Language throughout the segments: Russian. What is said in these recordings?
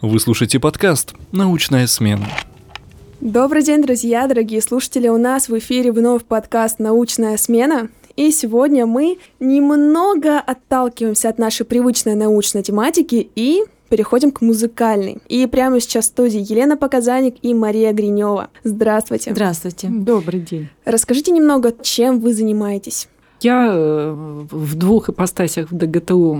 Вы слушаете подкаст «Научная смена». Добрый день, друзья, дорогие слушатели. У нас в эфире вновь подкаст «Научная смена». И сегодня мы немного отталкиваемся от нашей привычной научной тематики и переходим к музыкальной. И прямо сейчас в студии Елена Показаник и Мария Гринева. Здравствуйте. Здравствуйте. Добрый день. Расскажите немного, чем вы занимаетесь. Я э, в двух ипостасях в ДГТУ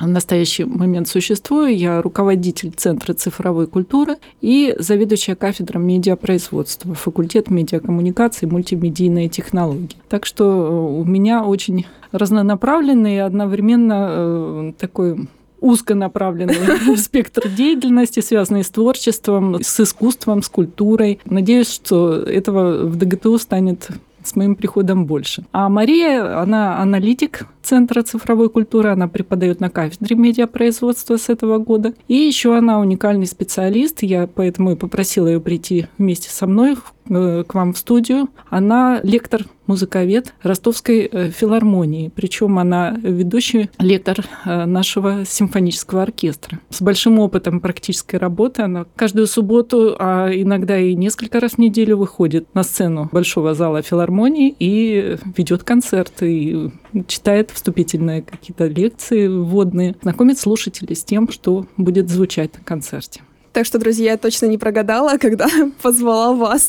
в настоящий момент существую. Я руководитель Центра цифровой культуры и заведующая кафедром медиапроизводства, факультет медиакоммуникации и мультимедийные технологии. Так что э, у меня очень разнонаправленный и одновременно э, такой узконаправленный спектр деятельности, связанный с творчеством, с искусством, с культурой. Надеюсь, что этого в ДГТУ станет с моим приходом больше. А Мария, она аналитик Центра цифровой культуры, она преподает на кафедре медиапроизводства с этого года. И еще она уникальный специалист, я поэтому и попросила ее прийти вместе со мной э, к вам в студию. Она лектор музыковед Ростовской э, филармонии. Причем она ведущий лектор э, нашего симфонического оркестра. С большим опытом практической работы. Она каждую субботу, а иногда и несколько раз в неделю выходит на сцену большого зала филармонии и ведет концерты, и читает вступительные какие-то лекции вводные, знакомит слушателей с тем, что будет звучать на концерте. Так что, друзья, я точно не прогадала, когда позвала вас.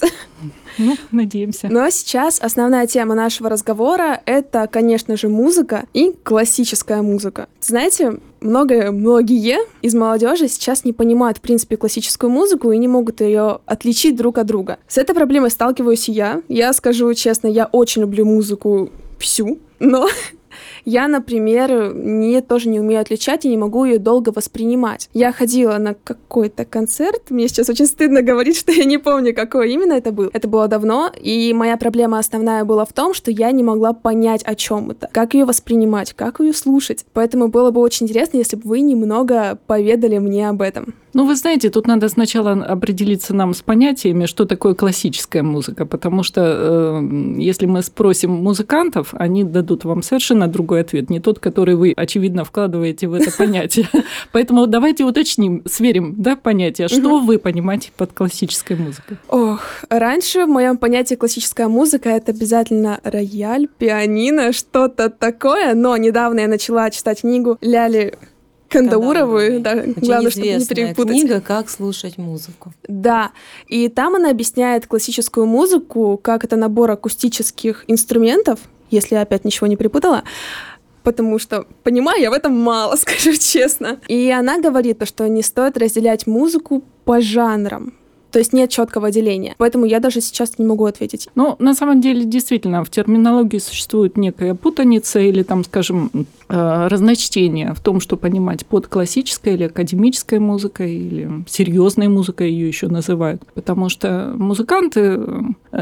Ну, надеемся. Ну а сейчас основная тема нашего разговора — это, конечно же, музыка и классическая музыка. Знаете, многое, многие из молодежи сейчас не понимают, в принципе, классическую музыку и не могут ее отличить друг от друга. С этой проблемой сталкиваюсь и я. Я скажу честно, я очень люблю музыку всю, но я, например, не, тоже не умею отличать и не могу ее долго воспринимать. Я ходила на какой-то концерт, мне сейчас очень стыдно говорить, что я не помню, какой именно это был. Это было давно, и моя проблема основная была в том, что я не могла понять, о чем это, как ее воспринимать, как ее слушать. Поэтому было бы очень интересно, если бы вы немного поведали мне об этом. Ну, вы знаете, тут надо сначала определиться нам с понятиями, что такое классическая музыка, потому что э, если мы спросим музыкантов, они дадут вам совершенно другой ответ, не тот, который вы, очевидно, вкладываете в это понятие. Поэтому давайте уточним, сверим да, понятие, что вы понимаете под классической музыкой. Ох, раньше в моем понятии классическая музыка это обязательно рояль, пианино, что-то такое, но недавно я начала читать книгу Ляли Кандауровой, да, Очень главное, чтобы не перепутать. книга «Как слушать музыку». Да, и там она объясняет классическую музыку, как это набор акустических инструментов, если я опять ничего не перепутала, потому что понимаю я в этом мало, скажу честно. И она говорит, что не стоит разделять музыку по жанрам. То есть нет четкого деления. Поэтому я даже сейчас не могу ответить. Ну, на самом деле, действительно, в терминологии существует некая путаница или там, скажем, э, разночтение в том, что понимать под классической или академической музыкой, или серьезной музыкой ее еще называют. Потому что музыканты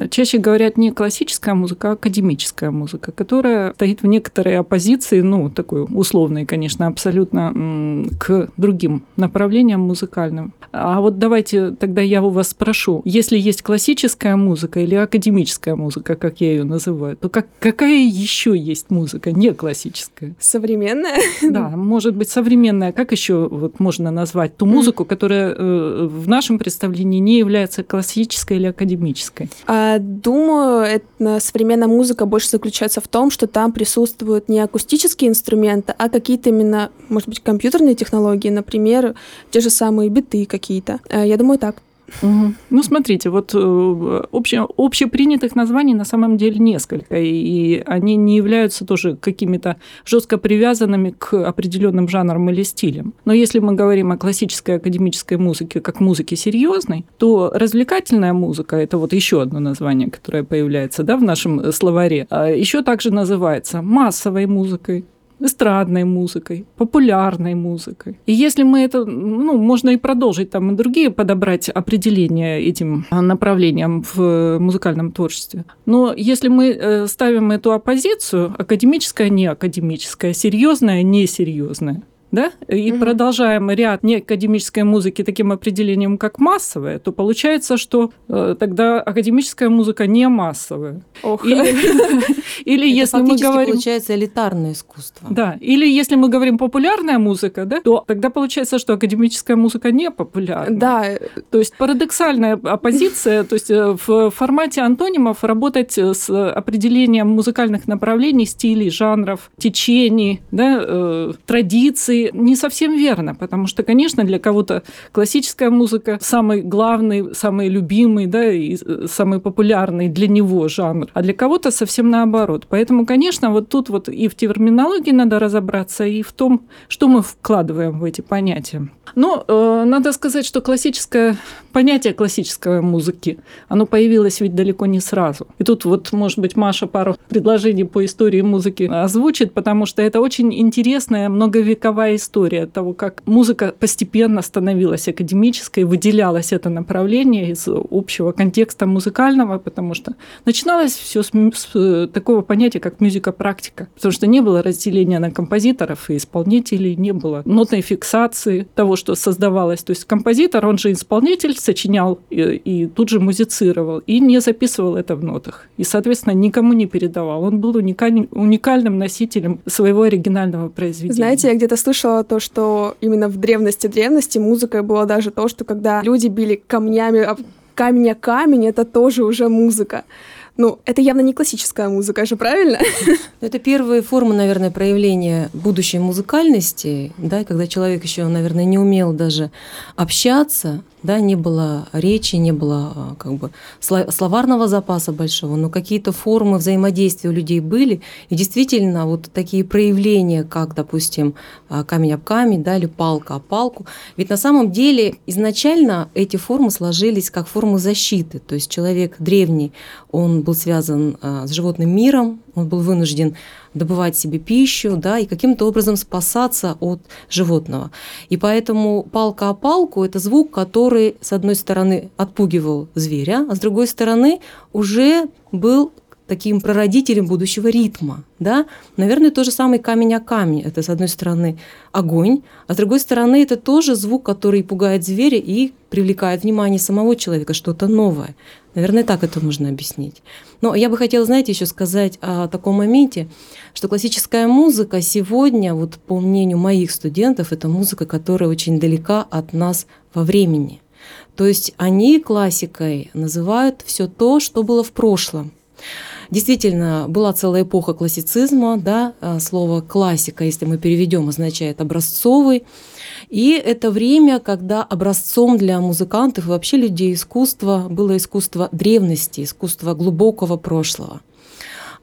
чаще говорят не классическая музыка, а академическая музыка, которая стоит в некоторой оппозиции, ну, такой условной, конечно, абсолютно к другим направлениям музыкальным. А вот давайте тогда я у вас спрошу, если есть классическая музыка или академическая музыка, как я ее называю, то как, какая еще есть музыка, не классическая? Современная? Да, может быть современная. Как еще вот можно назвать ту музыку, которая э, в нашем представлении не является классической или академической? А, думаю, это, современная музыка больше заключается в том, что там присутствуют не акустические инструменты, а какие-то именно, может быть, компьютерные технологии, например, те же самые биты какие-то. Э, я думаю, так. Ну, смотрите, вот э, обще, общепринятых названий на самом деле несколько, и они не являются тоже какими-то жестко привязанными к определенным жанрам или стилям. Но если мы говорим о классической академической музыке как музыке серьезной, то развлекательная музыка это вот еще одно название, которое появляется да, в нашем словаре, а еще также называется массовой музыкой эстрадной музыкой, популярной музыкой. И если мы это, ну, можно и продолжить там и другие подобрать определения этим направлениям в музыкальном творчестве. Но если мы э, ставим эту оппозицию, академическая, не академическая, серьезная, несерьезная, да, и угу. продолжаем ряд неакадемической музыки таким определением, как массовая, то получается, что э, тогда академическая музыка не массовая. Ох. Или, или если мы говорим... получается элитарное искусство. Да, или если мы говорим популярная музыка, да, то тогда получается, что академическая музыка не популярна. Да. То есть парадоксальная оппозиция, то есть э, в формате антонимов работать с определением музыкальных направлений, стилей, жанров, течений, да, э, традиций не совсем верно, потому что, конечно, для кого-то классическая музыка самый главный, самый любимый, да, и э, самый популярный для него жанр, а для кого-то совсем наоборот. Поэтому, конечно, вот тут вот и в терминологии надо разобраться, и в том, что мы вкладываем в эти понятия. Но э, надо сказать, что классическое понятие классической музыки, оно появилось ведь далеко не сразу. И тут вот, может быть, Маша пару предложений по истории музыки озвучит, потому что это очень интересная многовековая история того, как музыка постепенно становилась академической, выделялось это направление из общего контекста музыкального, потому что начиналось все с, с э, такого понятия, как музыка-практика, потому что не было разделения на композиторов и исполнителей, не было нотной фиксации того, что создавалось. То есть композитор, он же исполнитель, сочинял и, и тут же музицировал, и не записывал это в нотах. И, соответственно, никому не передавал. Он был уникаль, уникальным носителем своего оригинального произведения. Знаете, я где-то слышала то, что именно в древности древности музыка была даже то, что когда люди били камнями, камень о камень, это тоже уже музыка. Ну, это явно не классическая музыка же, правильно? Это первые формы, наверное, проявления будущей музыкальности, да, когда человек еще, наверное, не умел даже общаться, да, не было речи, не было а, как бы словарного запаса большого, но какие-то формы взаимодействия у людей были, и действительно вот такие проявления, как, допустим, а, камень об камень, да, или палка об палку, ведь на самом деле изначально эти формы сложились как формы защиты, то есть человек древний, он был связан а, с животным миром, он был вынужден добывать себе пищу, да, и каким-то образом спасаться от животного. И поэтому палка о палку – это звук, который, с одной стороны, отпугивал зверя, а с другой стороны, уже был таким прародителем будущего ритма. Да? Наверное, то же самое камень о камень. Это, с одной стороны, огонь, а с другой стороны, это тоже звук, который пугает зверя и привлекает внимание самого человека, что-то новое. Наверное, так это нужно объяснить. Но я бы хотела, знаете, еще сказать о таком моменте, что классическая музыка сегодня, вот по мнению моих студентов, это музыка, которая очень далека от нас во времени. То есть они классикой называют все то, что было в прошлом. Действительно, была целая эпоха классицизма, да, а, слово классика, если мы переведем, означает образцовый. И это время, когда образцом для музыкантов и вообще людей искусства было искусство древности, искусство глубокого прошлого.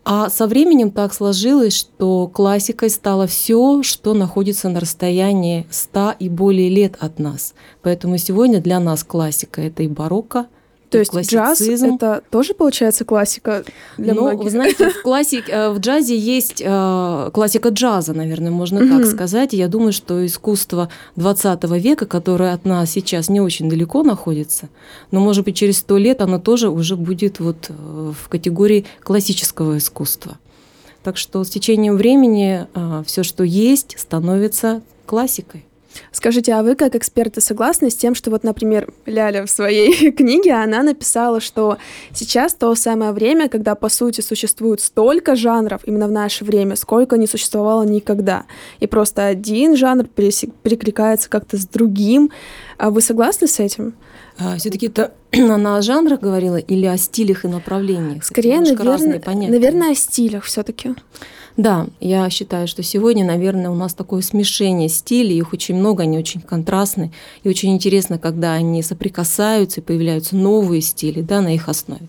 А со временем так сложилось, что классикой стало все, что находится на расстоянии 100 и более лет от нас. Поэтому сегодня для нас классика — это и барокко, то есть джаз — это тоже, получается, классика для ну, многих? вы знаете, в, классик, э, в джазе есть э, классика джаза, наверное, можно mm-hmm. так сказать. я думаю, что искусство 20 века, которое от нас сейчас не очень далеко находится, но, может быть, через сто лет оно тоже уже будет вот э, в категории классического искусства. Так что с течением времени все, что есть, становится классикой. Скажите, а вы как эксперты согласны с тем, что вот, например, Ляля в своей книге, она написала, что сейчас то самое время, когда, по сути, существует столько жанров именно в наше время, сколько не существовало никогда. И просто один жанр перекликается как-то с другим. А вы согласны с этим? А, Все-таки это она о жанрах говорила или о стилях и направлениях? Скорее, наверное, наверное, о стилях все-таки. Да, я считаю, что сегодня, наверное, у нас такое смешение стилей, их очень много, они очень контрастны, и очень интересно, когда они соприкасаются и появляются новые стили да, на их основе.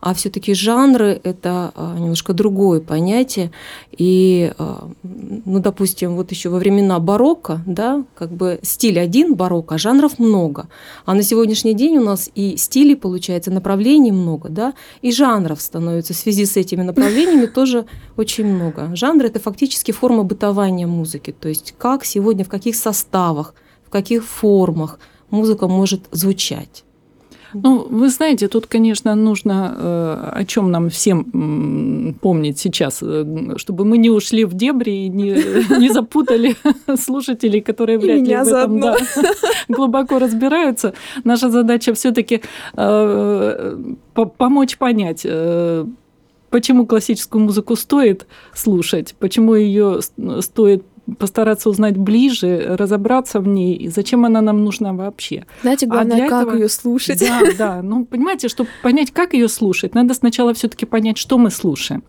А все таки жанры – это а, немножко другое понятие, и, а, ну, допустим, вот еще во времена барокко, да, как бы стиль один барокко, а жанров много. А на сегодняшний день у нас и стилей, получается, направлений много, да, и жанров становится в связи с этими направлениями тоже очень много. Жанр – это фактически форма бытования музыки, то есть как сегодня, в каких составах, в каких формах музыка может звучать. Ну, вы знаете, тут, конечно, нужно, э, о чем нам всем помнить сейчас, э, чтобы мы не ушли в дебри и не, не запутали слушателей, которые вряд ли в этом да, глубоко разбираются. Наша задача все-таки э, помочь понять, почему классическую музыку стоит слушать, почему ее стоит постараться узнать ближе, разобраться в ней, и зачем она нам нужна вообще. Знаете, а главное, а как этого... ее слушать. Да, да. Ну, понимаете, чтобы понять, как ее слушать, надо сначала все-таки понять, что мы слушаем.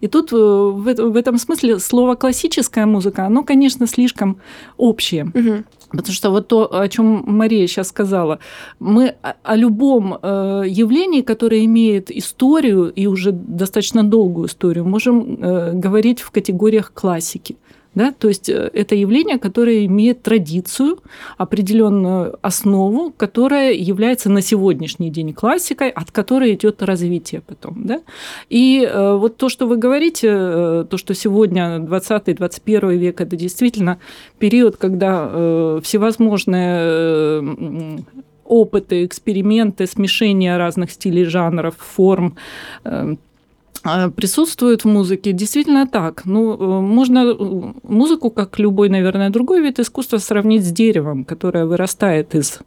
И тут э, в, в этом смысле слово классическая музыка, оно, конечно, слишком общее. Угу. Потому что вот то, о чем Мария сейчас сказала, мы о любом э, явлении, которое имеет историю и уже достаточно долгую историю, можем э, говорить в категориях классики. Да? То есть э, это явление, которое имеет традицию, определенную основу, которая является на сегодняшний день классикой, от которой идет развитие потом. Да? И э, вот то, что вы говорите, э, то, что сегодня 20-21 век, это действительно период, когда всевозможные опыты, эксперименты, смешение разных стилей, жанров, форм, присутствует в музыке. Действительно так. Ну, э, можно э, музыку, как любой, наверное, другой вид искусства, сравнить с деревом, которое вырастает из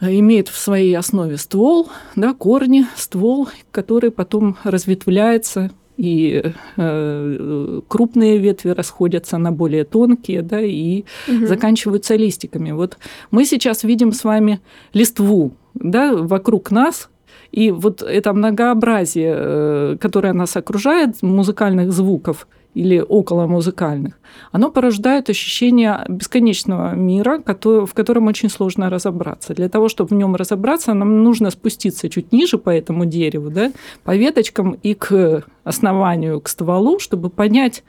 э, имеет в своей основе ствол, да, корни, ствол, который потом разветвляется, и э, крупные ветви расходятся на более тонкие, да, и угу. заканчиваются листиками. Вот мы сейчас видим с вами листву, да, вокруг нас и вот это многообразие, э, которое нас окружает, музыкальных звуков или около музыкальных, оно порождает ощущение бесконечного мира, в котором очень сложно разобраться. Для того, чтобы в нем разобраться, нам нужно спуститься чуть ниже по этому дереву, да, по веточкам и к основанию, к стволу, чтобы понять,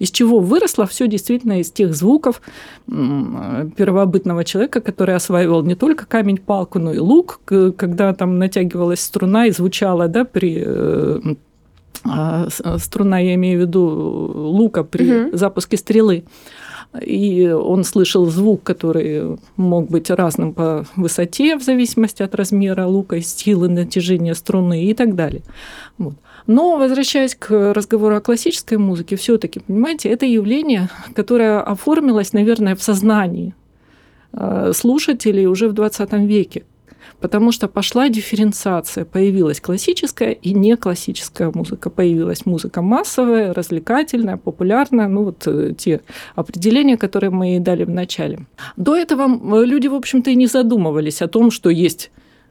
из чего выросло все действительно из тех звуков первобытного человека, который осваивал не только камень-палку, но и лук, когда там натягивалась струна и звучала да, при э, а, струна, я имею в виду лука при угу. запуске стрелы. И он слышал звук, который мог быть разным по высоте, в зависимости от размера лука, силы натяжения струны и так далее. Вот. Но возвращаясь к разговору о классической музыке, все-таки, понимаете, это явление, которое оформилось, наверное, в сознании э, слушателей уже в 20 веке. Потому что пошла дифференциация, появилась классическая и не классическая музыка. Появилась музыка массовая, развлекательная, популярная, ну вот э, те определения, которые мы и дали в начале. До этого люди, в общем-то, и не задумывались о том, что есть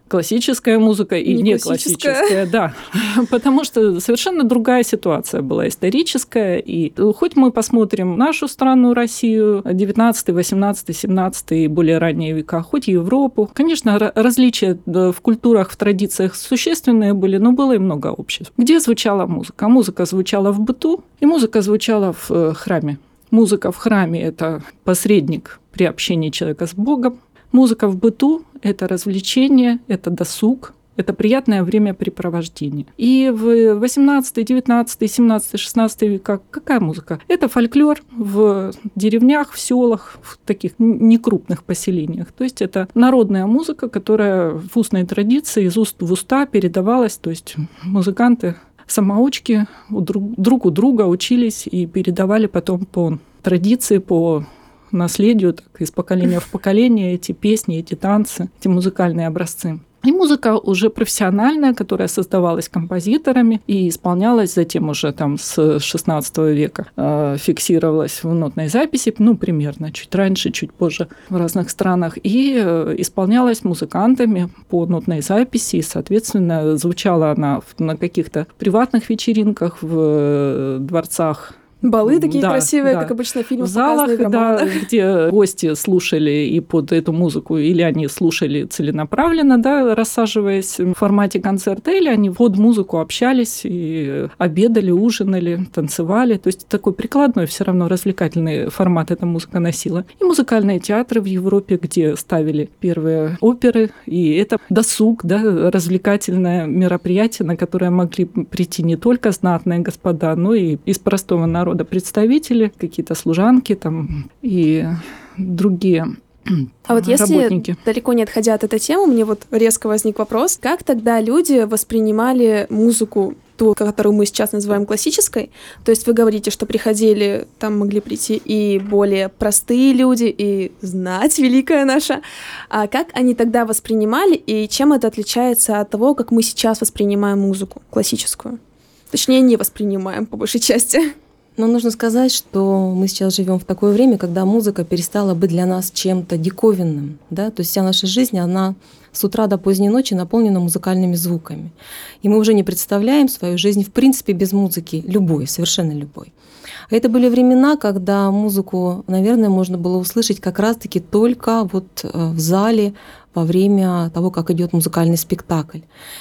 классическая музыка и не, не классическая. классическая, да, потому что совершенно другая ситуация была историческая. И хоть мы посмотрим нашу страну, Россию, 19, 18, 17 и более ранние века, хоть Европу, конечно, различия в культурах, в традициях существенные были, но было и много обществ. Где звучала музыка? Музыка звучала в быту, и музыка звучала в э, храме. Музыка в храме – это посредник при общении человека с Богом. Музыка в быту – это развлечение, это досуг, это приятное времяпрепровождение. И в 18, 19, 17, 16 веках какая музыка? Это фольклор в деревнях, в селах, в таких некрупных поселениях. То есть это народная музыка, которая в устной традиции из уст в уста передавалась. То есть музыканты самоучки друг, друг у друга учились и передавали потом по традиции, по наследию, так из поколения в поколение эти песни, эти танцы, эти музыкальные образцы. И музыка уже профессиональная, которая создавалась композиторами и исполнялась затем уже там с 16 века, э, фиксировалась в нотной записи, ну, примерно, чуть раньше, чуть позже в разных странах, и э, исполнялась музыкантами по нотной записи, и, соответственно, звучала она на каких-то приватных вечеринках в э, дворцах Балы такие да, красивые, да. как обычно в фильмах В залах, в да, где гости слушали и под эту музыку, или они слушали целенаправленно, да, рассаживаясь в формате концерта, или они под музыку общались и обедали, ужинали, танцевали. То есть такой прикладной все равно развлекательный формат эта музыка носила. И музыкальные театры в Европе, где ставили первые оперы, и это досуг, да, развлекательное мероприятие, на которое могли прийти не только знатные господа, но и из простого народа рода представители, какие-то служанки там и другие А вот если работники. далеко не отходя от этой темы, мне вот резко возник вопрос, как тогда люди воспринимали музыку ту, которую мы сейчас называем классической. То есть вы говорите, что приходили, там могли прийти и более простые люди, и знать великая наша. А как они тогда воспринимали, и чем это отличается от того, как мы сейчас воспринимаем музыку классическую? Точнее, не воспринимаем, по большей части. Но нужно сказать, что мы сейчас живем в такое время, когда музыка перестала быть для нас чем-то диковинным. Да? То есть вся наша жизнь, она с утра до поздней ночи наполнена музыкальными звуками. И мы уже не представляем свою жизнь в принципе без музыки, любой, совершенно любой. Это были времена, когда музыку, наверное, можно было услышать как раз-таки только вот э, в зале во время того, как идет музыкальный спектакль.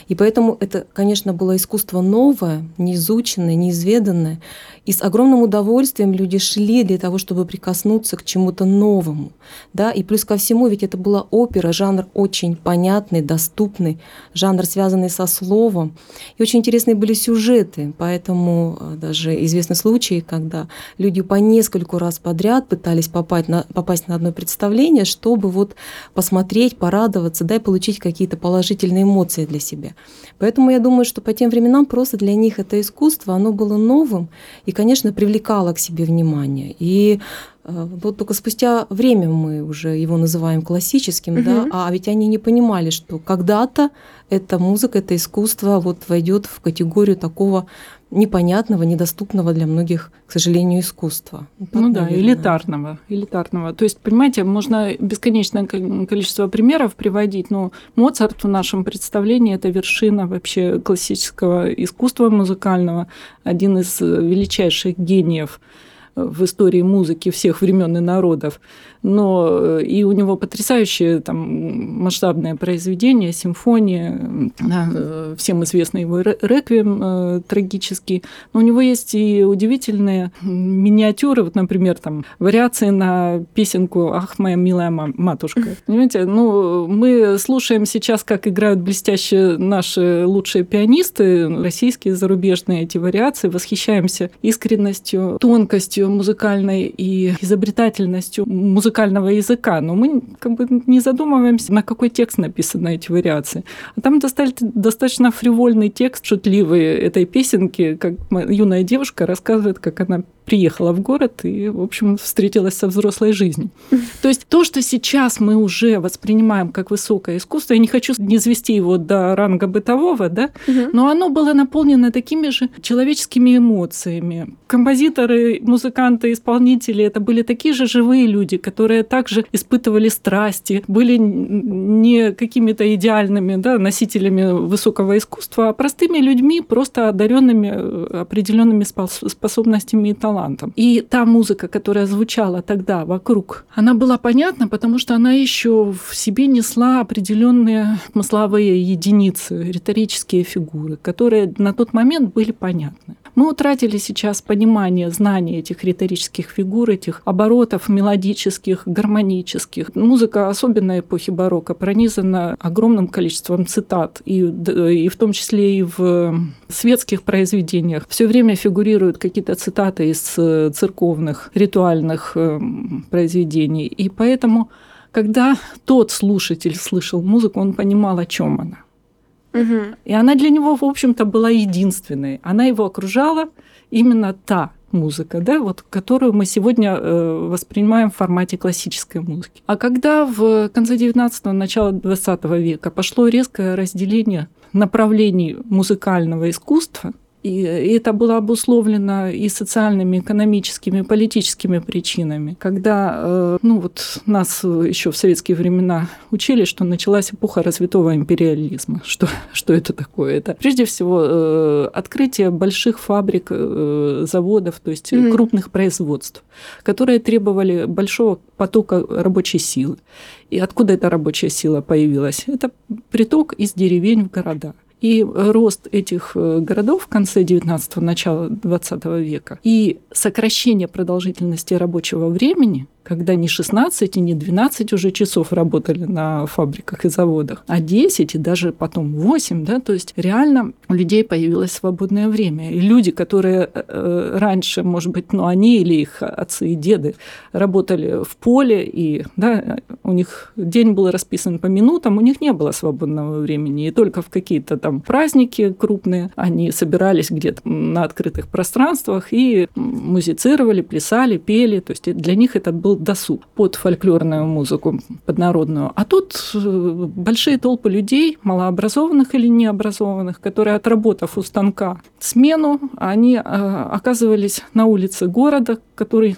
И поэтому это, конечно, было искусство новое, неизученное, неизведанное. И с огромным удовольствием люди шли для того, чтобы прикоснуться к чему-то новому. Да? И плюс ко всему, ведь это была опера, жанр очень понятный, доступный, жанр, связанный со словом. И очень интересные были сюжеты. Поэтому э, даже известны случаи, когда люди по нескольку раз подряд пытались попасть на, попасть на одно представление, чтобы вот посмотреть, порадоваться да, и получить какие-то положительные эмоции для себя. Поэтому я думаю, что по тем временам просто для них это искусство, оно было новым и, конечно, привлекало к себе внимание. И вот только спустя время мы уже его называем классическим, угу. да, а ведь они не понимали, что когда-то эта музыка, это искусство вот войдет в категорию такого непонятного, недоступного для многих, к сожалению, искусства. Так, ну да, наверное. элитарного, элитарного. То есть, понимаете, можно бесконечное количество примеров приводить, но Моцарт в нашем представлении это вершина вообще классического искусства музыкального, один из величайших гениев в истории музыки всех времен и народов но э, и у него потрясающее там масштабное произведение, симфония, да, э, всем известный его реквием э, трагический, но у него есть и удивительные миниатюры, вот, например, там вариации на песенку «Ах, моя милая матушка». Понимаете, ну, мы слушаем сейчас, как играют блестящие наши лучшие пианисты, российские, зарубежные эти вариации, восхищаемся искренностью, тонкостью музыкальной и изобретательностью музыкальной музыкального языка, но мы как бы не задумываемся, на какой текст написаны эти вариации. А там достаточно фривольный текст, шутливый этой песенки, как юная девушка рассказывает, как она приехала в город и, в общем, встретилась со взрослой жизнью. То есть то, что сейчас мы уже воспринимаем как высокое искусство, я не хочу не звести его до ранга бытового, да, но оно было наполнено такими же человеческими эмоциями. Композиторы, музыканты, исполнители это были такие же живые люди, которые также испытывали страсти, были не какими-то идеальными да, носителями высокого искусства, а простыми людьми, просто одаренными э, определенными способностями и талантами талантом. И та музыка, которая звучала тогда вокруг, она была понятна, потому что она еще в себе несла определенные смысловые единицы, риторические фигуры, которые на тот момент были понятны. Мы утратили сейчас понимание, знание этих риторических фигур, этих оборотов мелодических, гармонических. Музыка, особенно эпохи барокко, пронизана огромным количеством цитат, и, и в том числе и в светских произведениях. Все время фигурируют какие-то цитаты из церковных, ритуальных эм, произведений. И поэтому, когда тот слушатель слышал музыку, он понимал, о чем она. И она для него, в общем-то, была единственной. Она его окружала именно та музыка, да, вот, которую мы сегодня э, воспринимаем в формате классической музыки. А когда в конце 19-го, начало 20 века пошло резкое разделение направлений музыкального искусства, и это было обусловлено и социальными, экономическими, политическими причинами. Когда э, ну вот нас еще в советские времена учили, что началась эпоха развитого империализма. Что, что это такое? Это прежде всего э, открытие больших фабрик, э, заводов, то есть mm-hmm. крупных производств, которые требовали большого потока рабочей силы. И откуда эта рабочая сила появилась? Это приток из деревень в города. И рост этих э, городов в конце 19-го, начала 20 века и сокращение продолжительности рабочего времени, когда не 16 и не 12 уже часов работали на фабриках и заводах, а 10 и даже потом 8, да, то есть реально у людей появилось свободное время. И люди, которые э, раньше, может быть, ну, они или их отцы и деды работали в поле, и да, у них день был расписан по минутам, у них не было свободного времени. И только в какие-то там праздники крупные они собирались где-то на открытых пространствах и музицировали, плясали, пели. То есть для них это был досуг под фольклорную музыку, под народную. А тут э, большие толпы людей, малообразованных или необразованных, которые, отработав у станка смену, они э, оказывались на улице города, который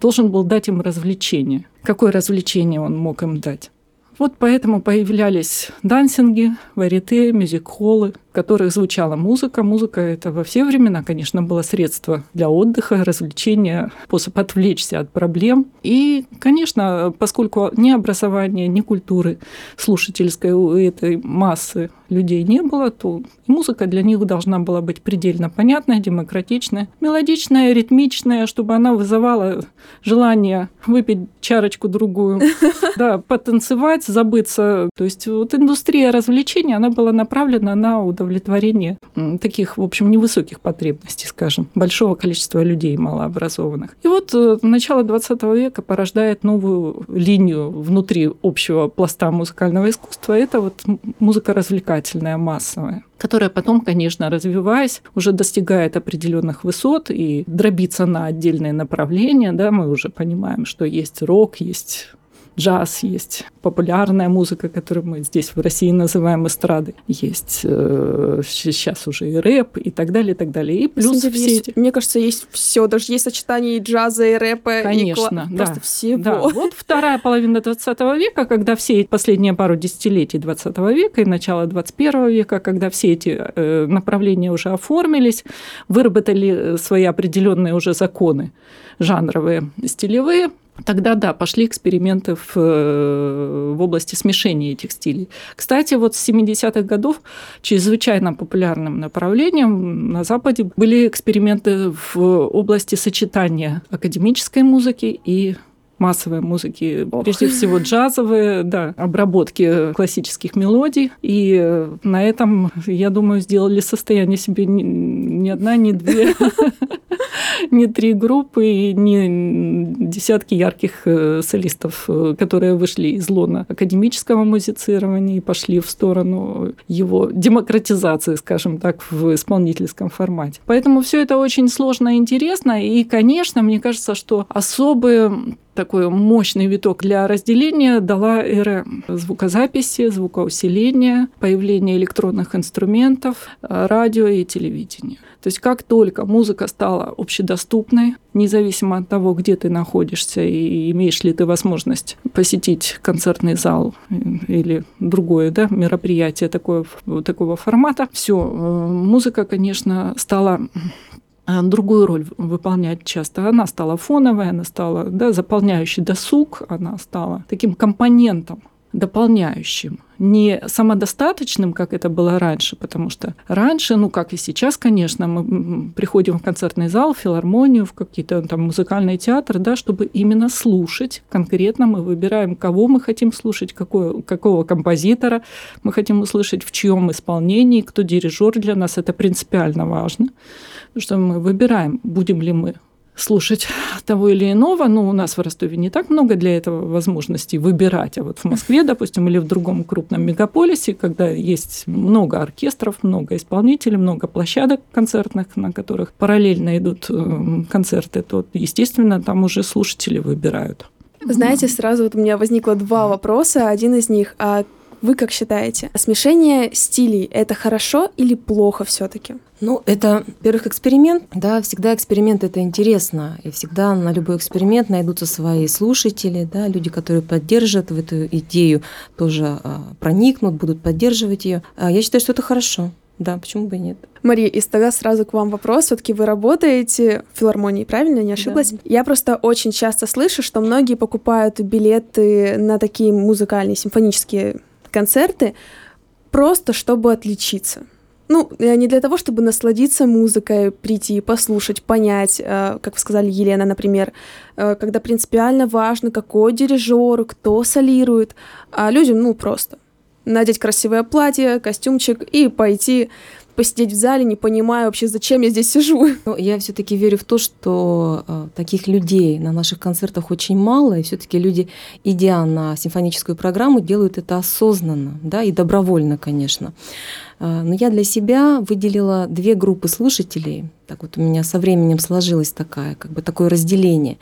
должен был дать им развлечение. Какое развлечение он мог им дать? Вот поэтому появлялись дансинги, варите, мюзик-холлы, в которых звучала музыка. Музыка – это во все времена, конечно, было средство для отдыха, развлечения, способ отвлечься от проблем. И, конечно, поскольку ни образования, ни культуры слушательской у этой массы людей не было, то музыка для них должна была быть предельно понятная, демократичная, мелодичная, ритмичная, чтобы она вызывала желание выпить чарочку другую, да, потанцевать, забыться. То есть вот индустрия развлечений, она была направлена на удовлетворение таких, в общем, невысоких потребностей, скажем, большого количества людей малообразованных. И вот э, начало 20 века порождает новую линию внутри общего пласта музыкального искусства. Это вот музыка развлекательная, массовая которая потом, конечно, развиваясь, уже достигает определенных высот и дробится на отдельные направления. Да, мы уже понимаем, что есть рок, есть джаз, есть популярная музыка, которую мы здесь в России называем эстрадой, есть э, сейчас уже и рэп и так далее, и так далее. И плюс все есть, эти... Мне кажется, есть все, даже есть сочетание и джаза, и рэпа, Конечно, и да. просто всего. Да. Вот вторая половина 20 века, когда все последние пару десятилетий 20 века и начало 21 века, когда все эти э, направления уже оформились, выработали свои определенные уже законы жанровые, стилевые, Тогда да, пошли эксперименты в, э, в области смешения этих стилей. Кстати, вот с 70-х годов чрезвычайно популярным направлением на Западе были эксперименты в области сочетания академической музыки и массовой музыки, Ох. прежде всего джазовые, да, обработки классических мелодий. И э, на этом, я думаю, сделали состояние себе ни, ни одна, ни две, ни три группы, ни десятки ярких э, солистов, э, которые вышли из лона академического музицирования и пошли в сторону его демократизации, скажем так, в исполнительском формате. Поэтому все это очень сложно и интересно. И, конечно, мне кажется, что особые такой мощный виток для разделения дала эра звукозаписи, звукоусиления, появление электронных инструментов, радио и телевидения. То есть как только музыка стала общедоступной, независимо от того, где ты находишься и имеешь ли ты возможность посетить концертный зал или другое да, мероприятие такое, такого формата, все, э, музыка, конечно, стала Э, другую роль выполнять часто. Она стала фоновой, она стала да, заполняющей досуг, она стала таким компонентом дополняющим, не самодостаточным, как это было раньше, потому что раньше, ну как и сейчас, конечно, мы приходим в концертный зал, в филармонию, в какие-то там музыкальный театр, да, чтобы именно слушать. Конкретно мы выбираем, кого мы хотим слушать, какое, какого композитора мы хотим услышать, в чьем исполнении, кто дирижер для нас, это принципиально важно что мы выбираем, будем ли мы слушать того или иного. Но у нас в Ростове не так много для этого возможностей выбирать. А вот в Москве, допустим, или в другом крупном мегаполисе, когда есть много оркестров, много исполнителей, много площадок концертных, на которых параллельно идут э, концерты, то, естественно, там уже слушатели выбирают. Знаете, сразу вот у меня возникло два вопроса. Один из них, а вы как считаете, смешение стилей это хорошо или плохо все-таки? Ну, это, во-первых, эксперимент. Да, всегда эксперимент это интересно. И всегда на любой эксперимент найдутся свои слушатели, да, люди, которые поддержат в эту идею, тоже а, проникнут, будут поддерживать ее. А я считаю, что это хорошо. Да, почему бы и нет? Мария, и тогда сразу к вам вопрос. Все-таки вы работаете в филармонии, правильно? Не ошиблась? Да. Я просто очень часто слышу, что многие покупают билеты на такие музыкальные симфонические концерты просто чтобы отличиться. Ну, не для того, чтобы насладиться музыкой, прийти, послушать, понять, э, как вы сказали, Елена, например, э, когда принципиально важно, какой дирижер, кто солирует, а людям, ну, просто надеть красивое платье, костюмчик и пойти посидеть в зале, не понимая вообще, зачем я здесь сижу. Но я все-таки верю в то, что э, таких людей на наших концертах очень мало, и все-таки люди, идя на симфоническую программу, делают это осознанно, да, и добровольно, конечно. Э, но я для себя выделила две группы слушателей. Так вот у меня со временем сложилось такая, как бы такое разделение.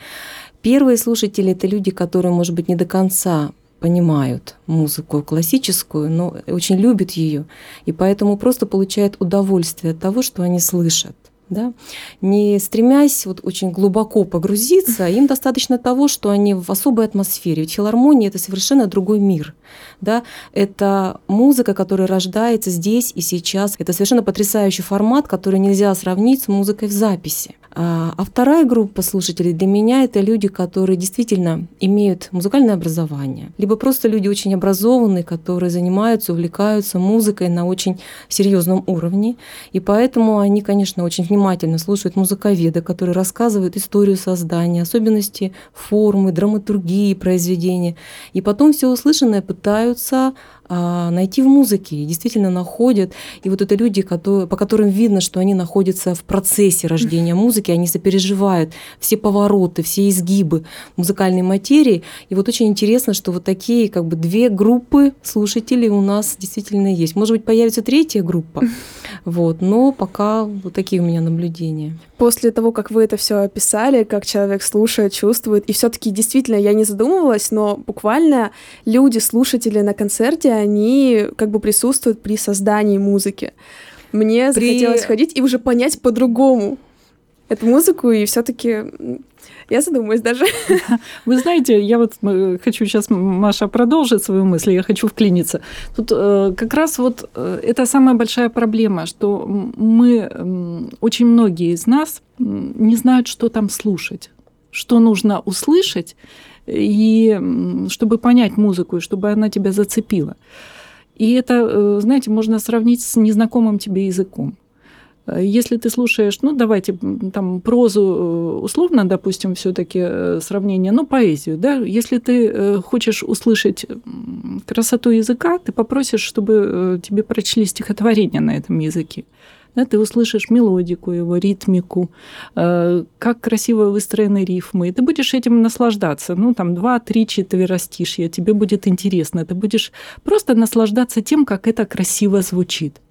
Первые слушатели это люди, которые, может быть, не до конца понимают музыку классическую, но очень любят ее, и поэтому просто получают удовольствие от того, что они слышат. Да? Не стремясь вот очень глубоко погрузиться, им достаточно того, что они в особой атмосфере. Ведь филармония это совершенно другой мир. Да? Это музыка, которая рождается здесь и сейчас. Это совершенно потрясающий формат, который нельзя сравнить с музыкой в записи. А, а вторая группа слушателей для меня это люди, которые действительно имеют музыкальное образование, либо просто люди очень образованные, которые занимаются, увлекаются музыкой на очень серьезном уровне. И поэтому они, конечно, очень внимательно слушают музыковеда, который рассказывает историю создания, особенности формы, драматургии произведения. И потом все услышанное пытаются найти в музыке, и действительно находят. И вот это люди, которые, по которым видно, что они находятся в процессе рождения музыки, они сопереживают все повороты, все изгибы музыкальной материи. И вот очень интересно, что вот такие как бы две группы слушателей у нас действительно есть. Может быть, появится третья группа, вот, но пока вот такие у меня наблюдения. После того, как вы это все описали, как человек слушает, чувствует, и все-таки действительно я не задумывалась, но буквально люди, слушатели на концерте, они как бы присутствуют при создании музыки. Мне при... захотелось ходить и уже понять по-другому эту музыку, и все-таки я задумаюсь даже. Вы знаете, я вот э, хочу сейчас, Маша, продолжить свою мысль, я хочу вклиниться. Тут э, как раз вот э, это самая большая проблема, что мы, очень многие из нас не знают, что там слушать, что нужно услышать, и чтобы понять музыку, и чтобы она тебя зацепила. И это, э, знаете, можно сравнить с незнакомым тебе языком. Э, если ты слушаешь, ну, давайте там прозу э, условно, допустим, все-таки сравнение, ну, поэзию, да, если ты хочешь услышать красоту языка, ты попросишь, чтобы тебе прочли стихотворение на этом языке да, ты услышишь мелодику его, ритмику, э, как красиво выстроены рифмы, и ты будешь этим наслаждаться. Ну, там, два, три, четверостишья, тебе будет интересно. Ты будешь просто наслаждаться тем, как это красиво звучит.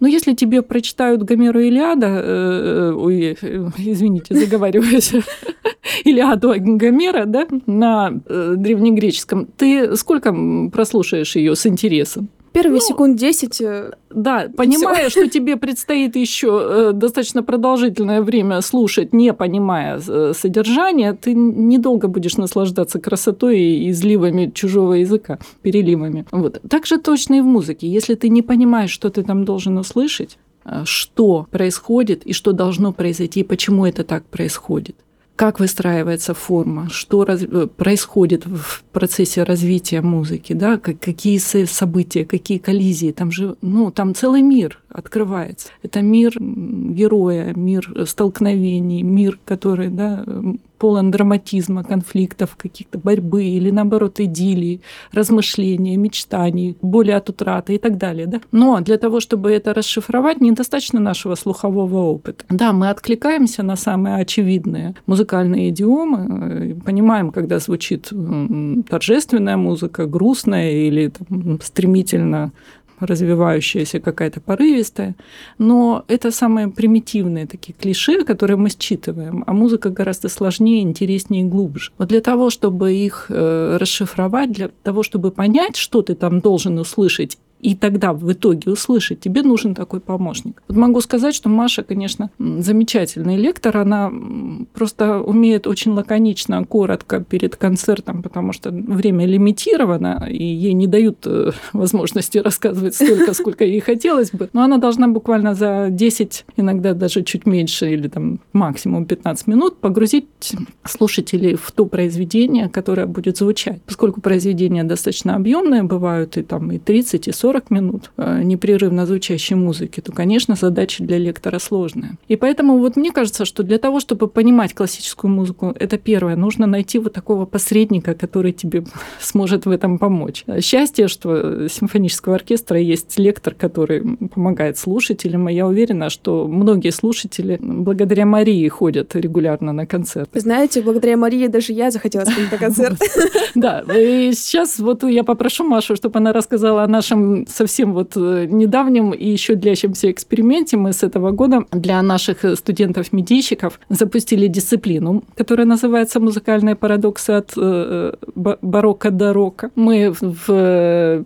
Но если тебе прочитают Гомеру Илиада, э, э ой, э, извините, заговариваюсь, Илиаду Гомера, да, на древнегреческом, ты сколько прослушаешь ее с интересом? Первые ну, секунд 10. Э, да, понимая, что тебе предстоит еще э, достаточно продолжительное время слушать, не понимая э, содержания, ты недолго будешь наслаждаться красотой и изливами чужого языка, переливами. Вот. Так же точно и в музыке. Если ты не понимаешь, что ты там должен услышать, что происходит и что должно произойти, и почему это так происходит, как выстраивается форма, что раз, э, происходит в процессе развития музыки, да, как, какие события, какие коллизии. Там же, ну, там целый мир открывается. Это мир героя, мир столкновений, мир, который, да, полон драматизма, конфликтов, каких-то борьбы или, наоборот, идиллии, размышления, мечтаний, боли от утраты и так далее. Да? Но для того, чтобы это расшифровать, недостаточно нашего слухового опыта. Да, мы откликаемся на самые очевидные музыкальные идиомы, э, понимаем, когда звучит торжественная музыка, грустная или там, стремительно развивающаяся, какая-то порывистая. Но это самые примитивные такие клише, которые мы считываем. А музыка гораздо сложнее, интереснее и глубже. Вот для того, чтобы их э, расшифровать, для того, чтобы понять, что ты там должен услышать и тогда в итоге услышать, тебе нужен такой помощник. Вот могу сказать, что Маша, конечно, замечательный лектор, она просто умеет очень лаконично, коротко перед концертом, потому что время лимитировано, и ей не дают э, возможности рассказывать столько, сколько ей хотелось бы, но она должна буквально за 10, иногда даже чуть меньше, или там максимум 15 минут погрузить слушателей в то произведение, которое будет звучать. Поскольку произведения достаточно объемные бывают, и там и 30, и 40 40 минут э, непрерывно звучащей музыки, то, конечно, задача для лектора сложная. И поэтому вот мне кажется, что для того, чтобы понимать классическую музыку, это первое, нужно найти вот такого посредника, который тебе сможет в этом помочь. Счастье, что симфонического оркестра есть лектор, который помогает слушателям, и я уверена, что многие слушатели благодаря Марии ходят регулярно на концерты. знаете, благодаря Марии даже я захотела сходить на концерт. Да, и сейчас вот я попрошу Машу, чтобы она рассказала о нашем совсем вот э, недавнем и еще длящемся эксперименте. Мы с этого года для наших студентов-медийщиков запустили дисциплину, которая называется «Музыкальные парадоксы от э, барокко до рока». Мы в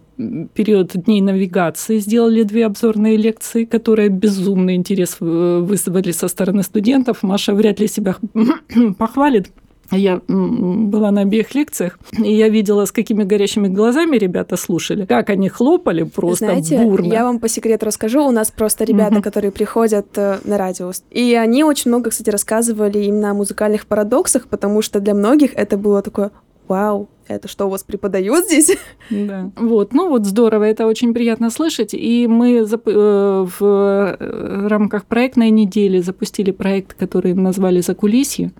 период дней навигации сделали две обзорные лекции, которые безумный интерес вызвали со стороны студентов. Маша вряд ли себя похвалит, я была на обеих лекциях, и я видела, с какими горящими глазами ребята слушали, как они хлопали просто Знаете, бурно. я вам по секрету расскажу. У нас просто ребята, угу. которые приходят э, на радио, и они очень много, кстати, рассказывали именно о музыкальных парадоксах, потому что для многих это было такое «Вау, это что у вас преподают здесь? Да. Вот, ну вот здорово, это очень приятно слышать. И мы э, в э, рамках проектной недели запустили проект, который назвали «Закулисье».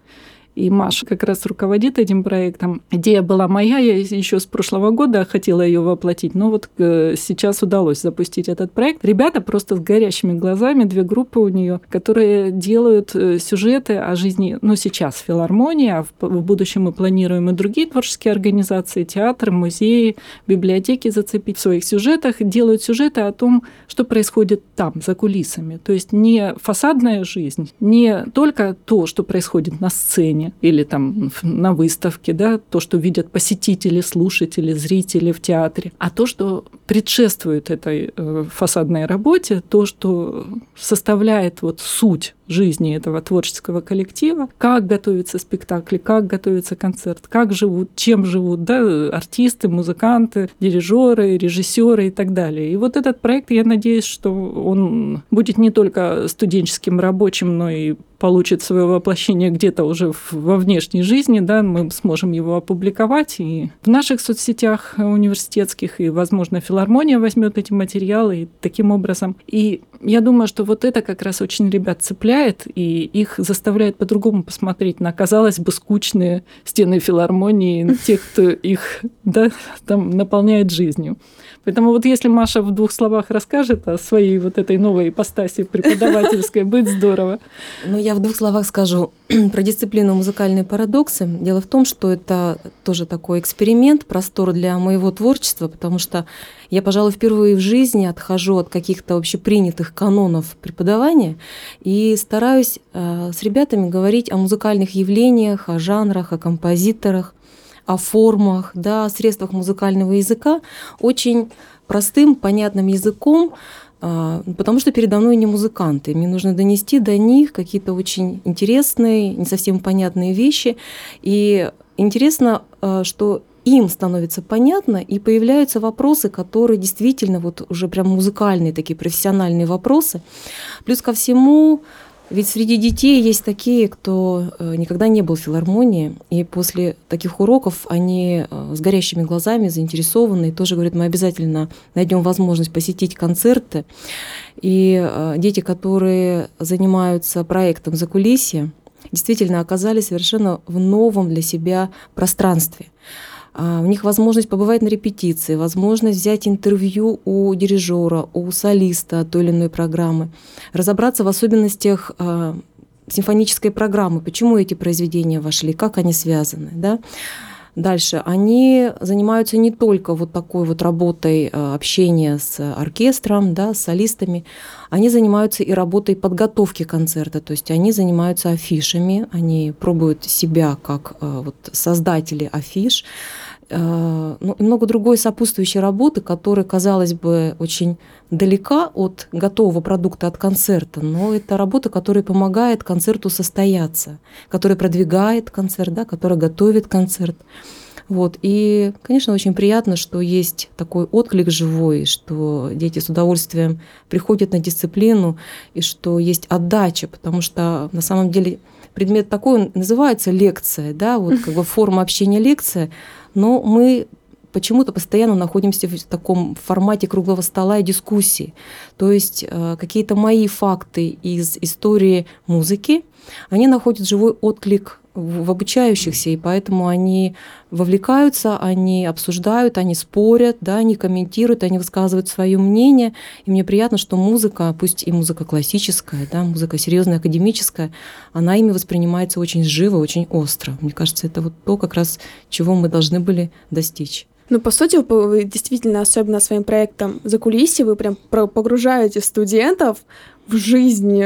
И Маша как раз руководит этим проектом. Идея была моя, я еще с прошлого года хотела ее воплотить, но вот э, сейчас удалось запустить этот проект. Ребята просто с горящими глазами, две группы у нее, которые делают э, сюжеты о жизни, ну сейчас филармония, а в будущем мы планируем и другие творческие организации, театры, музеи, библиотеки зацепить в своих сюжетах, делают сюжеты о том, что происходит там, за кулисами. То есть не фасадная жизнь, не только то, что происходит на сцене, магазине или там на выставке, да, то, что видят посетители, слушатели, зрители в театре, а то, что предшествует этой э, фасадной работе, то, что составляет вот суть жизни этого творческого коллектива, как готовятся спектакли, как готовится концерт, как живут, чем живут да, артисты, музыканты, дирижеры, режиссеры и так далее. И вот этот проект, я надеюсь, что он будет не только студенческим рабочим, но и получит свое воплощение где-то уже во внешней жизни, да, мы сможем его опубликовать и в наших соцсетях университетских, и, возможно, филармония возьмет эти материалы и таким образом. И я думаю, что вот это как раз очень ребят цепляет, и их заставляет по-другому посмотреть на, казалось бы, скучные стены филармонии, тех, кто их да, там наполняет жизнью. Поэтому вот если Маша в двух словах расскажет о своей вот этой новой ипостаси преподавательской, будет здорово. Ну, я в двух словах скажу про дисциплину музыкальные парадоксы. Дело в том, что это тоже такой эксперимент, простор для моего творчества, потому что я, пожалуй, впервые в жизни отхожу от каких-то общепринятых канонов преподавания и стараюсь э, с ребятами говорить о музыкальных явлениях, о жанрах, о композиторах, о формах, да, о средствах музыкального языка очень простым, понятным языком, а, потому что передо мной не музыканты. Мне нужно донести до них какие-то очень интересные, не совсем понятные вещи. И интересно, а, что им становится понятно, и появляются вопросы, которые действительно вот уже прям музыкальные такие профессиональные вопросы. Плюс ко всему ведь среди детей есть такие, кто э, никогда не был в филармонии, и после таких уроков они э, с горящими глазами, заинтересованы, и тоже говорят, мы обязательно найдем возможность посетить концерты. И э, дети, которые занимаются проектом «За кулисье», действительно оказались совершенно в новом для себя пространстве. А, у них возможность побывать на репетиции, возможность взять интервью у дирижера, у солиста той или иной программы, разобраться в особенностях а, симфонической программы, почему эти произведения вошли, как они связаны. Да? Дальше. Они занимаются не только вот такой вот работой а, общения с оркестром, да, с солистами, они занимаются и работой подготовки концерта, то есть они занимаются афишами, они пробуют себя как вот создатели афиш, Э, ну, и много другой сопутствующей работы, которая, казалось бы, очень далека от готового продукта, от концерта, но это работа, которая помогает концерту состояться, которая продвигает концерт, да, которая готовит концерт. Вот. И, конечно, очень приятно, что есть такой отклик живой, что дети с удовольствием приходят на дисциплину, и что есть отдача, потому что на самом деле предмет такой, он называется лекция, да, вот как бы форма общения лекция, но мы почему-то постоянно находимся в таком формате круглого стола и дискуссии. То есть э, какие-то мои факты из истории музыки, они находят живой отклик в обучающихся, и поэтому они вовлекаются, они обсуждают, они спорят, да, они комментируют, они высказывают свое мнение. И мне приятно, что музыка, пусть и музыка классическая, да, музыка серьезная, академическая, она ими воспринимается очень живо, очень остро. Мне кажется, это вот то, как раз, чего мы должны были достичь. Ну, по сути, вы действительно, особенно своим проектом за кулисье, вы прям погружаете студентов в жизнь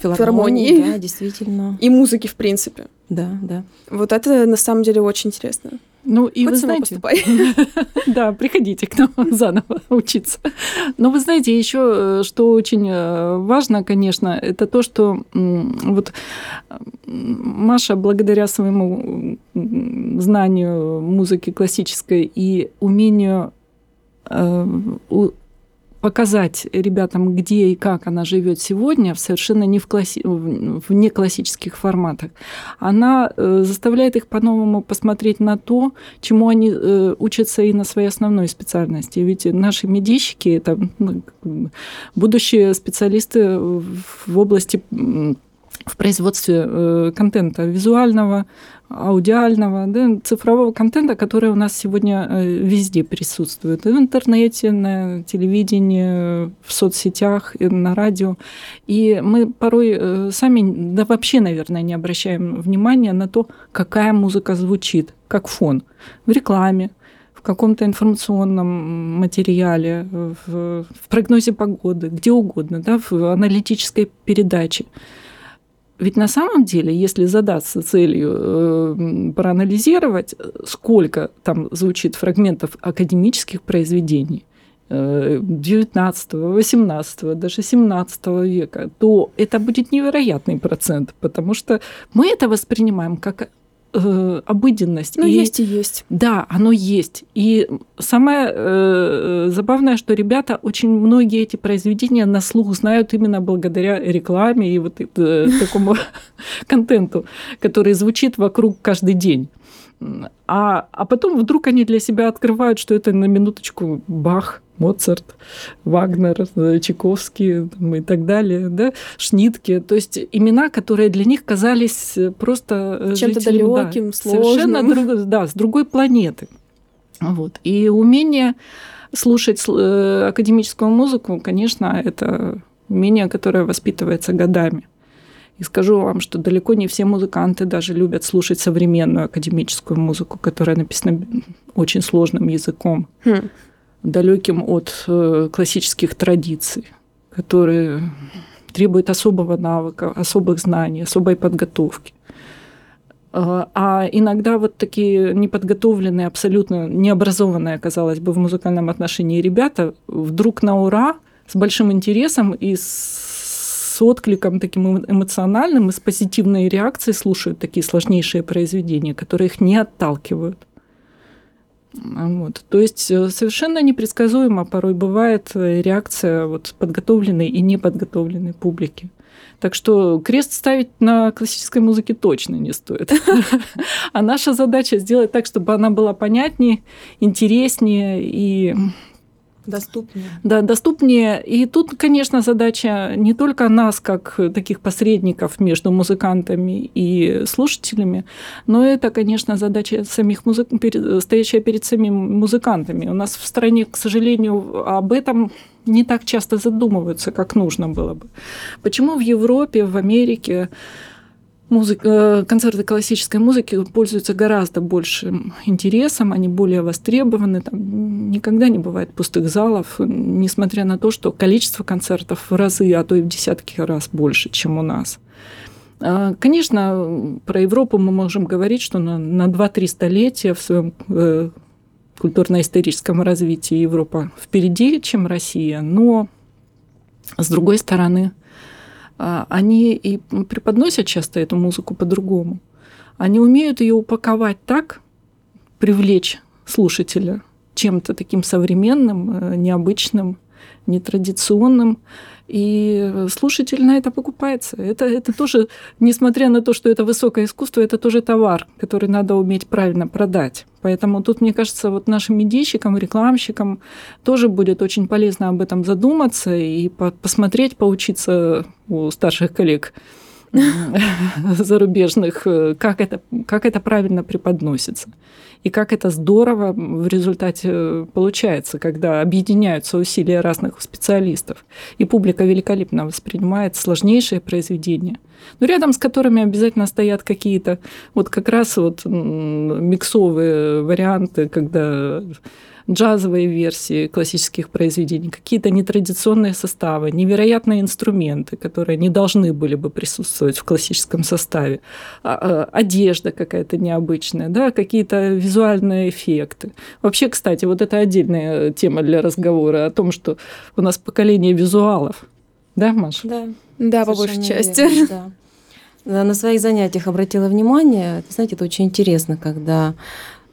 филармонии, филармонии да, действительно. и музыки, в принципе. Да, да. Вот это на самом деле очень интересно. Ну и Хоть вы знаете, да, приходите к нам заново учиться. Но вы знаете, еще э, что очень э, важно, конечно, это то, что вот Маша благодаря своему знанию музыки классической и умению э, показать ребятам, где и как она живет сегодня, совершенно не в, класси... в неклассических форматах. Она э, заставляет их по-новому посмотреть на то, чему они э, учатся и на своей основной специальности. Ведь наши медийщики – это ну, будущие специалисты в области в производстве э, контента визуального, аудиального, да, цифрового контента, который у нас сегодня э, везде присутствует. И в интернете, на телевидении, в соцсетях, и на радио. И мы порой э, сами, да вообще, наверное, не обращаем внимания на то, какая музыка звучит, как фон в рекламе, в каком-то информационном материале, в, в прогнозе погоды, где угодно, да, в аналитической передаче. Ведь на самом деле, если задаться целью э, проанализировать, сколько там звучит фрагментов академических произведений, 19, 18, даже 17 века, то это будет невероятный процент, потому что мы это воспринимаем как э, обыденность. Ну, и, есть и есть. Да, оно есть. И самое э, забавное, что ребята очень многие эти произведения на слух знают именно благодаря рекламе и вот э, такому контенту, который звучит вокруг каждый день. А, а потом вдруг они для себя открывают, что это на минуточку Бах, Моцарт, Вагнер, э, Чайковский и так далее, да, Шнитке. То есть имена, которые для них казались э, просто э, чем-то далеким, да, сложным. Совершенно друг, да, с другой планеты. Вот. И умение слушать академическую музыку, конечно, это умение, которое воспитывается годами. И скажу вам, что далеко не все музыканты даже любят слушать современную академическую музыку, которая написана очень сложным языком. Хм далеким от э, классических традиций, которые требуют особого навыка, особых знаний, особой подготовки. А, а иногда вот такие неподготовленные, абсолютно необразованные, казалось бы, в музыкальном отношении ребята вдруг на ура с большим интересом и с откликом таким эмоциональным и с позитивной реакцией слушают такие сложнейшие произведения, которые их не отталкивают. Вот. То есть э, совершенно непредсказуемо порой бывает э, реакция вот подготовленной и неподготовленной публики. Так что крест ставить на классической музыке точно не стоит. А наша задача сделать так, чтобы она была понятнее, интереснее и Доступнее. Да, доступнее. И тут, конечно, задача не только нас, как таких посредников между музыкантами и слушателями, но это, конечно, задача самих музык... стоящая перед самими музыкантами. У нас в стране, к сожалению, об этом не так часто задумываются, как нужно было бы. Почему в Европе, в Америке Музыка, э, концерты классической музыки пользуются гораздо большим интересом, они более востребованы, там никогда не бывает пустых залов, несмотря на то, что количество концертов в разы, а то и в десятки раз больше, чем у нас. А, конечно, про Европу мы можем говорить, что на, на 2-3 столетия в своем э, культурно-историческом развитии Европа впереди, чем Россия, но с другой стороны, они и преподносят часто эту музыку по-другому. Они умеют ее упаковать так, привлечь слушателя чем-то таким современным, э, необычным, нетрадиционным, и слушатель на это покупается. Это, это тоже, несмотря на то, что это высокое искусство, это тоже товар, который надо уметь правильно продать. Поэтому тут, мне кажется, вот нашим медийщикам, рекламщикам тоже будет очень полезно об этом задуматься и посмотреть, поучиться у старших коллег зарубежных, как это, как это правильно преподносится. И как это здорово в результате получается, когда объединяются усилия разных специалистов. И публика великолепно воспринимает сложнейшие произведения, но рядом с которыми обязательно стоят какие-то вот как раз вот миксовые варианты, когда джазовые версии классических произведений, какие-то нетрадиционные составы, невероятные инструменты, которые не должны были бы присутствовать в классическом составе, а, а, одежда какая-то необычная, да, какие-то визуальные эффекты. Вообще, кстати, вот это отдельная тема для разговора о том, что у нас поколение визуалов. Да, Маша? Да. Да, по большей части. да. На своих занятиях обратила внимание, знаете, это очень интересно, когда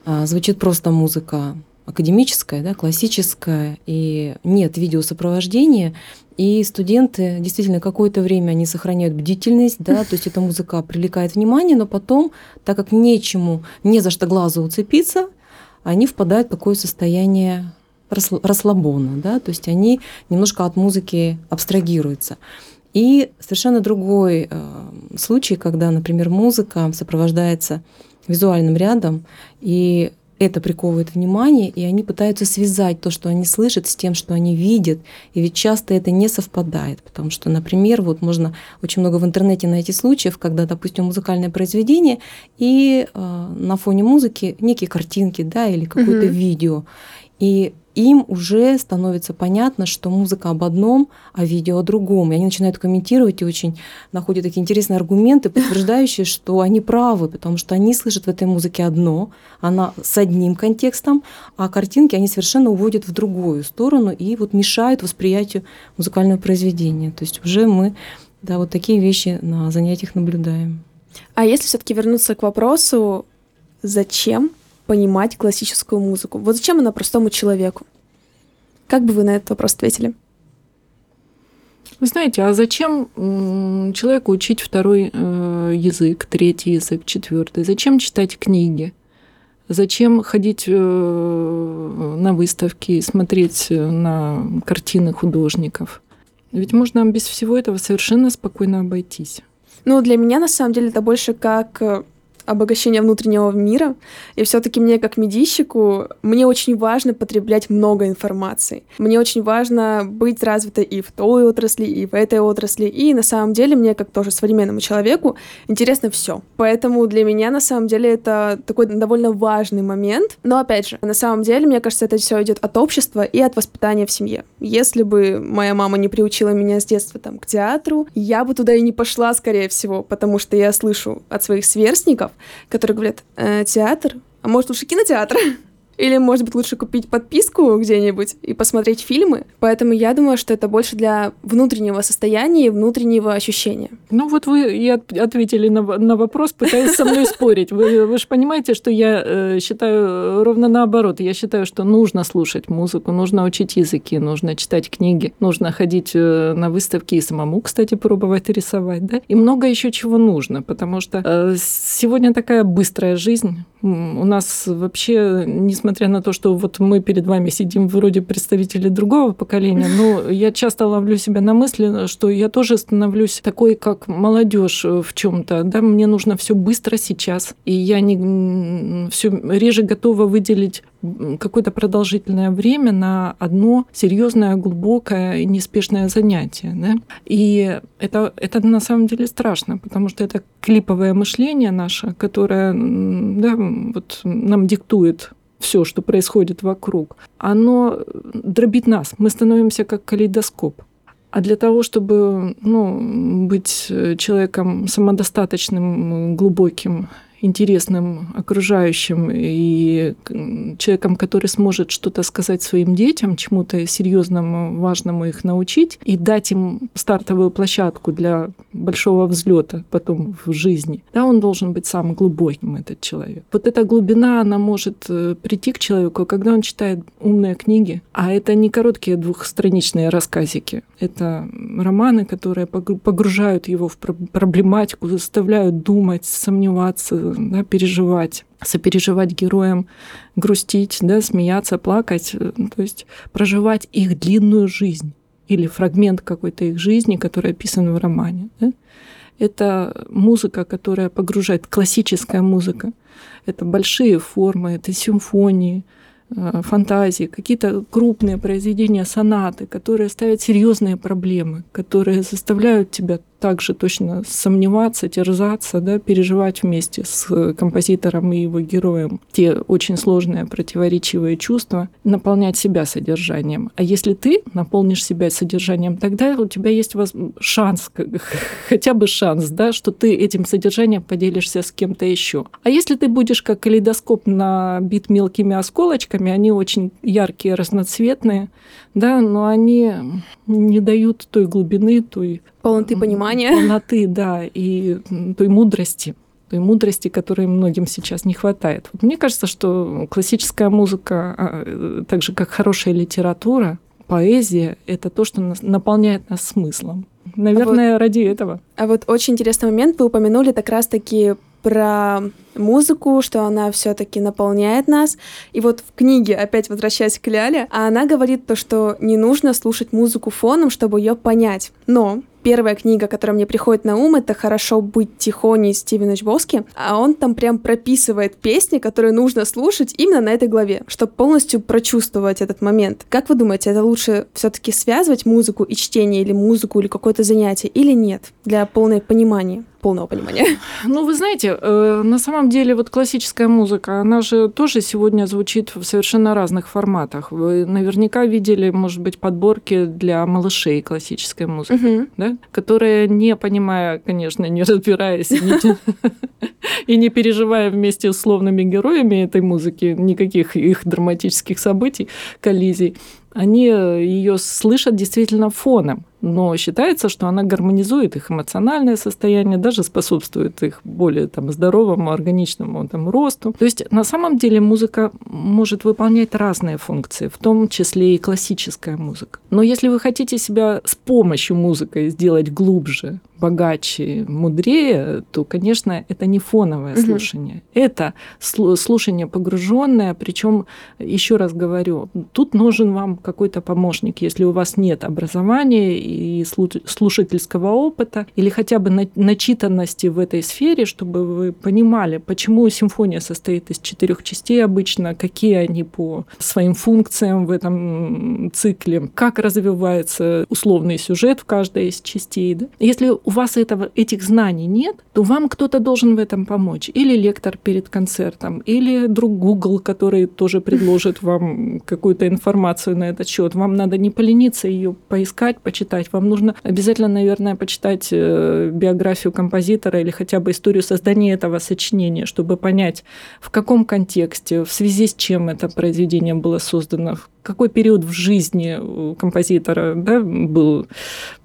а, звучит просто музыка академическая, да, классическая, и нет видеосопровождения, и студенты действительно какое-то время они сохраняют бдительность, да, то есть эта музыка привлекает внимание, но потом, так как нечему, не за что глазу уцепиться, они впадают в такое состояние расслабона, да, то есть они немножко от музыки абстрагируются. И совершенно другой э, случай, когда, например, музыка сопровождается визуальным рядом, и это приковывает внимание, и они пытаются связать то, что они слышат, с тем, что они видят. И ведь часто это не совпадает, потому что, например, вот можно очень много в интернете найти случаев, когда, допустим, музыкальное произведение и э, на фоне музыки некие картинки, да, или какое-то mm-hmm. видео. И им уже становится понятно, что музыка об одном, а видео о другом. И они начинают комментировать и очень находят такие интересные аргументы, подтверждающие, что они правы, потому что они слышат в этой музыке одно, она с одним контекстом, а картинки они совершенно уводят в другую сторону и вот мешают восприятию музыкального произведения. То есть уже мы да, вот такие вещи на занятиях наблюдаем. А если все-таки вернуться к вопросу, зачем понимать классическую музыку? Вот зачем она простому человеку? Как бы вы на этот вопрос ответили? Вы знаете, а зачем человеку учить второй э, язык, третий язык, четвертый? Зачем читать книги? Зачем ходить э, на выставки, смотреть на картины художников? Ведь можно без всего этого совершенно спокойно обойтись. Ну, для меня, на самом деле, это больше как обогащения внутреннего мира. И все-таки мне, как медийщику, мне очень важно потреблять много информации. Мне очень важно быть развитой и в той отрасли, и в этой отрасли. И на самом деле мне, как тоже современному человеку, интересно все. Поэтому для меня, на самом деле, это такой довольно важный момент. Но, опять же, на самом деле, мне кажется, это все идет от общества и от воспитания в семье. Если бы моя мама не приучила меня с детства там, к театру, я бы туда и не пошла, скорее всего, потому что я слышу от своих сверстников, которые говорят, э, театр, а может лучше кинотеатр? Или, может быть, лучше купить подписку где-нибудь и посмотреть фильмы. Поэтому я думаю, что это больше для внутреннего состояния и внутреннего ощущения. Ну вот вы и ответили на, на вопрос, пытаясь со мной спорить. Вы, вы же понимаете, что я э, считаю ровно наоборот. Я считаю, что нужно слушать музыку, нужно учить языки, нужно читать книги, нужно ходить э, на выставки и самому, кстати, пробовать рисовать. Да? И много еще чего нужно, потому что э, сегодня такая быстрая жизнь. У нас вообще, несмотря несмотря на то, что вот мы перед вами сидим вроде представители другого поколения, но я часто ловлю себя на мысли, что я тоже становлюсь такой, как молодежь в чем-то. Да, мне нужно все быстро сейчас, и я не все реже готова выделить какое-то продолжительное время на одно серьезное, глубокое и неспешное занятие. Да? И это, это на самом деле страшно, потому что это клиповое мышление наше, которое да, вот нам диктует все, что происходит вокруг, оно дробит нас. Мы становимся как калейдоскоп. А для того, чтобы ну, быть человеком самодостаточным, глубоким интересным окружающим и человеком, который сможет что-то сказать своим детям, чему-то серьезному, важному их научить и дать им стартовую площадку для большого взлета потом в жизни, да, он должен быть самым глубоким, этот человек. Вот эта глубина, она может э, прийти к человеку, когда он читает умные книги, а это не короткие двухстраничные рассказики, это романы, которые погружают его в проблематику, заставляют думать, сомневаться, да, переживать сопереживать героям, грустить, да, смеяться, плакать, э, то есть проживать их длинную жизнь или фрагмент какой-то их жизни, который описан в романе. Да? Это музыка, которая погружает, классическая музыка. Это большие формы, это симфонии, фантазии, какие-то крупные произведения, сонаты, которые ставят серьезные проблемы, которые заставляют тебя также точно сомневаться, терзаться, да, переживать вместе с композитором и его героем те очень сложные противоречивые чувства, наполнять себя содержанием. А если ты наполнишь себя содержанием, тогда у тебя есть шанс, хотя бы шанс, да, что ты этим содержанием поделишься с кем-то еще. А если ты будешь как калейдоскоп набит мелкими осколочками, они очень яркие, разноцветные, да, но они не дают той глубины, той полноты понимания. Полноты, да, и той мудрости той мудрости, которой многим сейчас не хватает. Мне кажется, что классическая музыка, а, так же как хорошая литература, поэзия — это то, что нас, наполняет нас смыслом. Наверное, а вот, ради этого. А вот очень интересный момент вы упомянули как раз-таки про музыку, что она все-таки наполняет нас. И вот в книге, опять возвращаясь к Ляле, она говорит то, что не нужно слушать музыку фоном, чтобы ее понять. Но первая книга, которая мне приходит на ум, это «Хорошо быть тихоней» Стивена Чбоски, а он там прям прописывает песни, которые нужно слушать именно на этой главе, чтобы полностью прочувствовать этот момент. Как вы думаете, это лучше все таки связывать музыку и чтение, или музыку, или какое-то занятие, или нет, для полного понимания? Полного понимания. Ну, вы знаете, э, на самом деле вот классическая музыка, она же тоже сегодня звучит в совершенно разных форматах. Вы наверняка видели, может быть, подборки для малышей классической музыки, угу. да? которые, не понимая, конечно, не разбираясь и не переживая вместе с словными героями этой музыки никаких их драматических событий, коллизий, они ее слышат действительно фоном но считается, что она гармонизует их эмоциональное состояние, даже способствует их более там, здоровому, органичному там, росту. То есть на самом деле музыка может выполнять разные функции, в том числе и классическая музыка. Но если вы хотите себя с помощью музыки сделать глубже, богаче, мудрее, то, конечно, это не фоновое угу. слушание. Это слушание погруженное, причем, еще раз говорю, тут нужен вам какой-то помощник, если у вас нет образования и слушательского опыта, или хотя бы начитанности в этой сфере, чтобы вы понимали, почему симфония состоит из четырех частей обычно, какие они по своим функциям в этом цикле, как развивается условный сюжет в каждой из частей. Да? Если у вас этого, этих знаний нет, то вам кто-то должен в этом помочь. Или лектор перед концертом, или друг Google, который тоже предложит вам какую-то информацию на этот счет. Вам надо не полениться ее поискать, почитать. Вам нужно обязательно, наверное, почитать э, биографию композитора или хотя бы историю создания этого сочинения, чтобы понять, в каком контексте, в связи с чем это произведение было создано, какой период в жизни композитора да, был,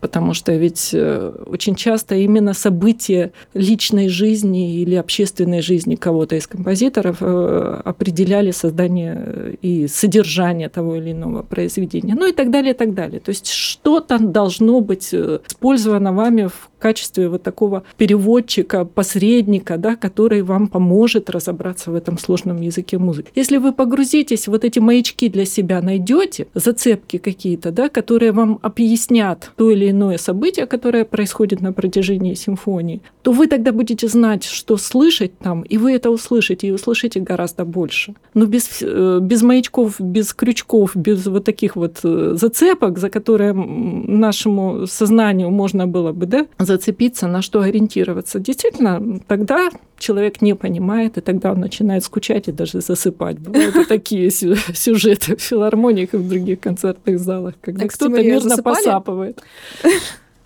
потому что ведь э, очень часто именно события личной жизни или общественной жизни кого-то из композиторов э, определяли создание и содержание того или иного произведения, ну и так далее, и так далее. То есть что-то должно быть э, использовано вами в качестве вот такого переводчика, посредника, да, который вам поможет разобраться в этом сложном языке музыки. Если вы погрузитесь, вот эти маячки для себя найдете, зацепки какие-то, да, которые вам объяснят то или иное событие, которое происходит на протяжении симфонии, то вы тогда будете знать, что слышать там, и вы это услышите, и услышите гораздо больше. Но без, э, без маячков, без крючков, без вот таких вот э, зацепок, за которые нашему сознанию можно было бы да, зацепиться, на что ориентироваться. Действительно, тогда человек не понимает, и тогда он начинает скучать и даже засыпать. Бывают и такие сюжеты в филармониях и в других концертных залах, когда кто-то мирно посапывает.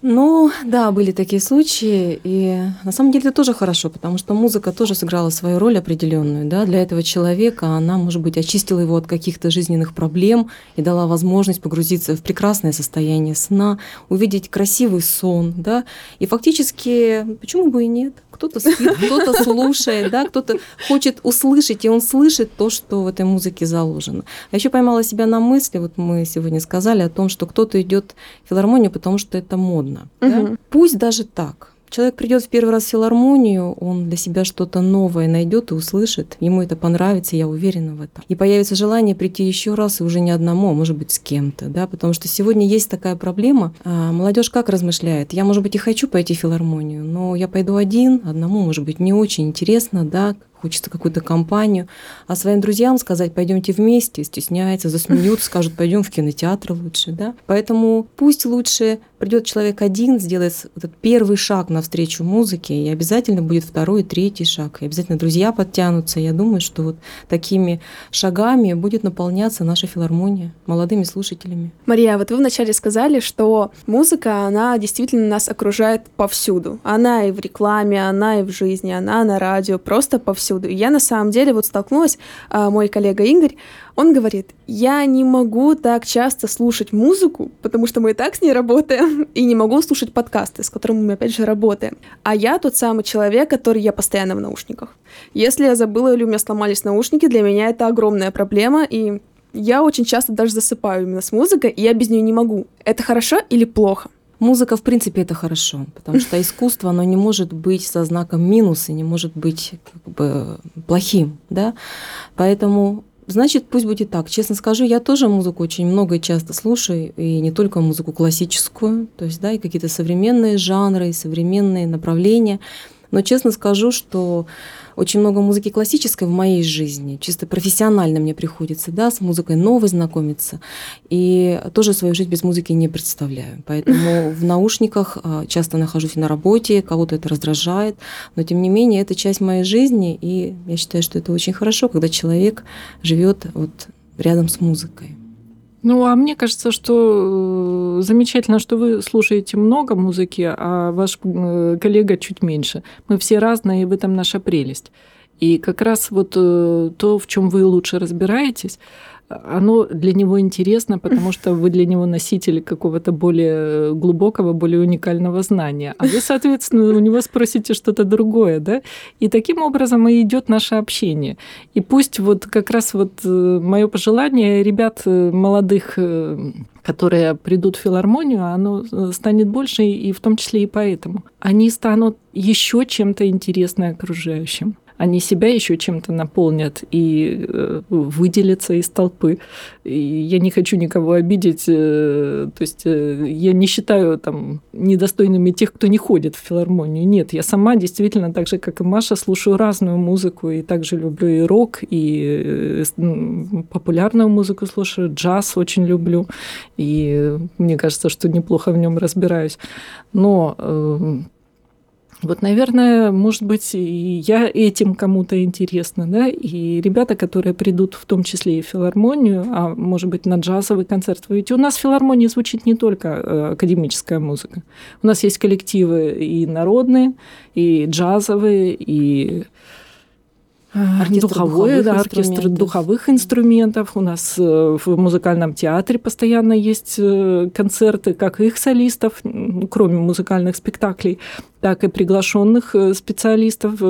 Ну, да, были такие случаи, и на самом деле это тоже хорошо, потому что музыка тоже сыграла свою роль определенную, да, для этого человека она, может быть, очистила его от каких-то жизненных проблем и дала возможность погрузиться в прекрасное состояние сна, увидеть красивый сон, да, и фактически, почему бы и нет, кто-то спит, кто-то слушает, да, кто-то хочет услышать, и он слышит то, что в этой музыке заложено. А еще поймала себя на мысли, вот мы сегодня сказали о том, что кто-то идет в филармонию, потому что это модно. Угу. Да? Пусть даже так. Человек придет в первый раз в филармонию, он для себя что-то новое найдет и услышит. Ему это понравится, я уверена в этом. И появится желание прийти еще раз, и уже не одному, а может быть с кем-то. Да? Потому что сегодня есть такая проблема. А молодежь как размышляет? Я, может быть, и хочу пойти в филармонию, но я пойду один, одному, может быть, не очень интересно, да, хочется какую-то компанию. А своим друзьям сказать, пойдемте вместе, стесняется, засмеются, скажут, пойдем в кинотеатр лучше. Да? Поэтому пусть лучше придет человек один, сделает этот первый шаг навстречу музыке, и обязательно будет второй третий шаг. И обязательно друзья подтянутся. Я думаю, что вот такими шагами будет наполняться наша филармония молодыми слушателями. Мария, вот вы вначале сказали, что музыка, она действительно нас окружает повсюду. Она и в рекламе, она и в жизни, она на радио, просто повсюду повсюду. И я на самом деле вот столкнулась, а, мой коллега Игорь, он говорит, я не могу так часто слушать музыку, потому что мы и так с ней работаем, и не могу слушать подкасты, с которыми мы опять же работаем. А я тот самый человек, который я постоянно в наушниках. Если я забыла или у меня сломались наушники, для меня это огромная проблема, и я очень часто даже засыпаю именно с музыкой, и я без нее не могу. Это хорошо или плохо? Музыка, в принципе, это хорошо, потому что искусство, оно не может быть со знаком минус и не может быть как бы плохим, да. Поэтому Значит, пусть будет так. Честно скажу, я тоже музыку очень много и часто слушаю, и не только музыку классическую, то есть, да, и какие-то современные жанры, и современные направления. Но честно скажу, что очень много музыки классической в моей жизни. Чисто профессионально мне приходится да, с музыкой новой знакомиться. И тоже свою жизнь без музыки не представляю. Поэтому в наушниках а, часто нахожусь на работе, кого-то это раздражает. Но тем не менее, это часть моей жизни. И я считаю, что это очень хорошо, когда человек живет вот рядом с музыкой. Ну, а мне кажется, что э, замечательно, что вы слушаете много музыки, а ваш э, коллега чуть меньше. Мы все разные, и в этом наша прелесть. И как раз вот э, то, в чем вы лучше разбираетесь, оно для него интересно, потому что вы для него носитель какого-то более глубокого, более уникального знания. А вы, соответственно, у него спросите что-то другое, да? И таким образом и идет наше общение. И пусть вот как раз вот э, мое пожелание ребят э, молодых э, которые придут в филармонию, оно станет больше, и в том числе и поэтому. Они станут еще чем-то интересным окружающим они себя еще чем-то наполнят и э, выделятся из толпы. И я не хочу никого обидеть, э, то есть э, я не считаю там недостойными тех, кто не ходит в филармонию. Нет, я сама действительно так же, как и Маша, слушаю разную музыку и также люблю и рок, и популярную музыку слушаю, джаз очень люблю, и мне кажется, что неплохо в нем разбираюсь. Но вот, наверное, может быть, и я этим кому-то интересна, да, и ребята, которые придут в том числе и в филармонию, а может быть, на джазовый концерт. Ведь у нас в филармонии звучит не только э, академическая музыка. У нас есть коллективы и народные, и джазовые, и Оркестр духовой, да, оркестр духовых инструментов. У нас э, в музыкальном театре постоянно есть э, концерты, как их солистов, кроме музыкальных спектаклей, так и приглашенных э, специалистов, э,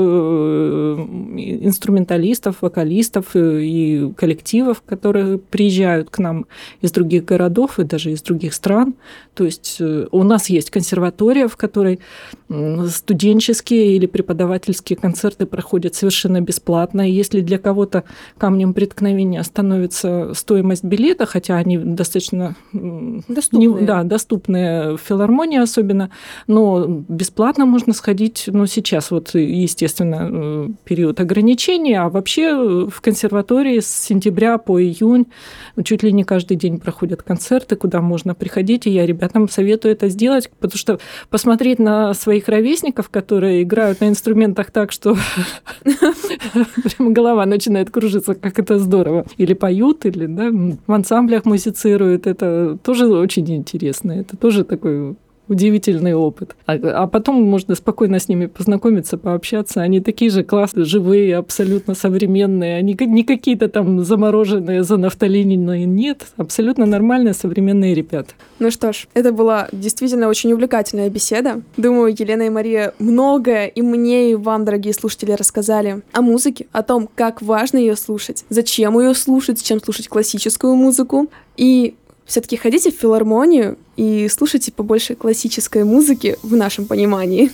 инструменталистов, вокалистов э, и коллективов, которые приезжают к нам из других городов и даже из других стран. То есть у нас есть консерватория, в которой студенческие или преподавательские концерты проходят совершенно бесплатно. И если для кого-то камнем преткновения становится стоимость билета, хотя они достаточно доступные, не, да, доступные в филармонии особенно, но бесплатно Конечно, можно сходить, ну, сейчас вот, естественно, э, период ограничений, а вообще э, в консерватории с сентября по июнь чуть ли не каждый день проходят концерты, куда можно приходить, и я ребятам советую это сделать, потому что посмотреть на своих ровесников, которые играют на инструментах так, что прямо голова начинает кружиться, как это здорово. Или поют, или да, в ансамблях музицируют, это тоже очень интересно, это тоже такой удивительный опыт. А, а потом можно спокойно с ними познакомиться, пообщаться. Они такие же классные, живые, абсолютно современные. Они не какие-то там замороженные, занафталиненные. Нет, абсолютно нормальные современные ребята. Ну что ж, это была действительно очень увлекательная беседа. Думаю, Елена и Мария многое и мне, и вам, дорогие слушатели, рассказали о музыке, о том, как важно ее слушать, зачем ее слушать, чем слушать классическую музыку. И все-таки ходите в филармонию и слушайте побольше классической музыки в нашем понимании.